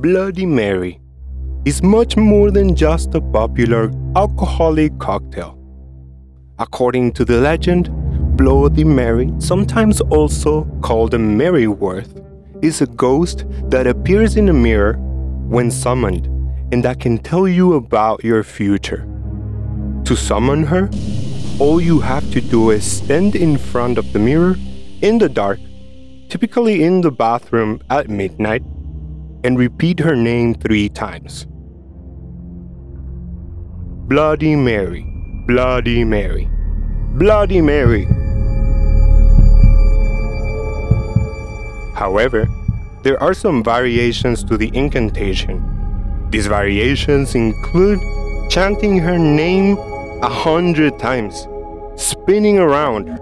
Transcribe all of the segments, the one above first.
Bloody Mary is much more than just a popular alcoholic cocktail. According to the legend, Bloody Mary, sometimes also called a Mary Worth, is a ghost that appears in a mirror when summoned and that can tell you about your future. To summon her, all you have to do is stand in front of the mirror in the dark, typically in the bathroom at midnight, and repeat her name three times Bloody Mary, Bloody Mary, Bloody Mary. However, there are some variations to the incantation. These variations include chanting her name a hundred times, spinning around,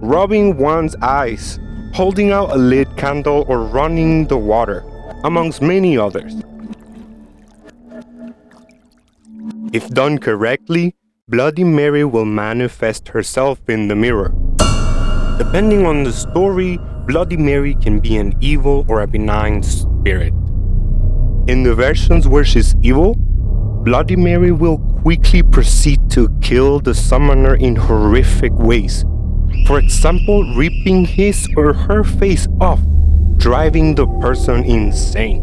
rubbing one's eyes, holding out a lit candle, or running the water, amongst many others. If done correctly, Bloody Mary will manifest herself in the mirror. Depending on the story, Bloody Mary can be an evil or a benign spirit. In the versions where she's evil, Bloody Mary will quickly proceed to kill the summoner in horrific ways. For example, ripping his or her face off, driving the person insane,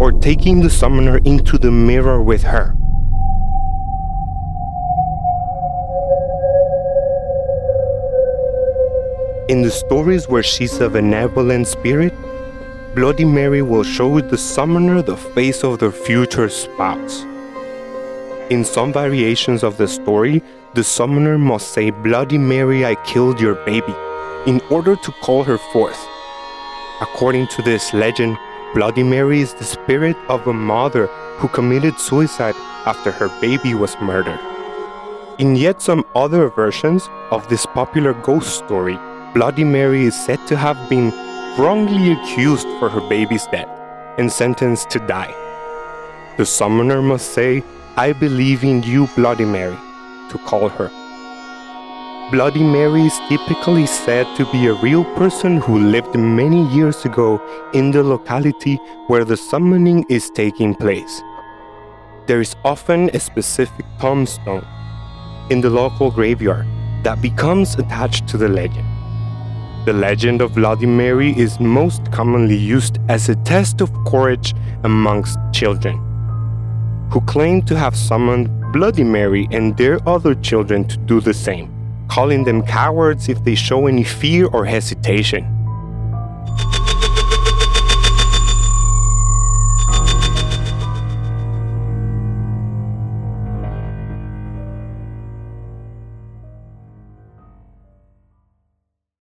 or taking the summoner into the mirror with her. In the stories where she's a benevolent spirit, Bloody Mary will show the summoner the face of their future spouse. In some variations of the story, the summoner must say, Bloody Mary, I killed your baby, in order to call her forth. According to this legend, Bloody Mary is the spirit of a mother who committed suicide after her baby was murdered. In yet some other versions of this popular ghost story, Bloody Mary is said to have been wrongly accused for her baby's death and sentenced to die. The summoner must say, I believe in you, Bloody Mary, to call her. Bloody Mary is typically said to be a real person who lived many years ago in the locality where the summoning is taking place. There is often a specific tombstone in the local graveyard that becomes attached to the legend. The legend of Bloody Mary is most commonly used as a test of courage amongst children, who claim to have summoned Bloody Mary and their other children to do the same, calling them cowards if they show any fear or hesitation.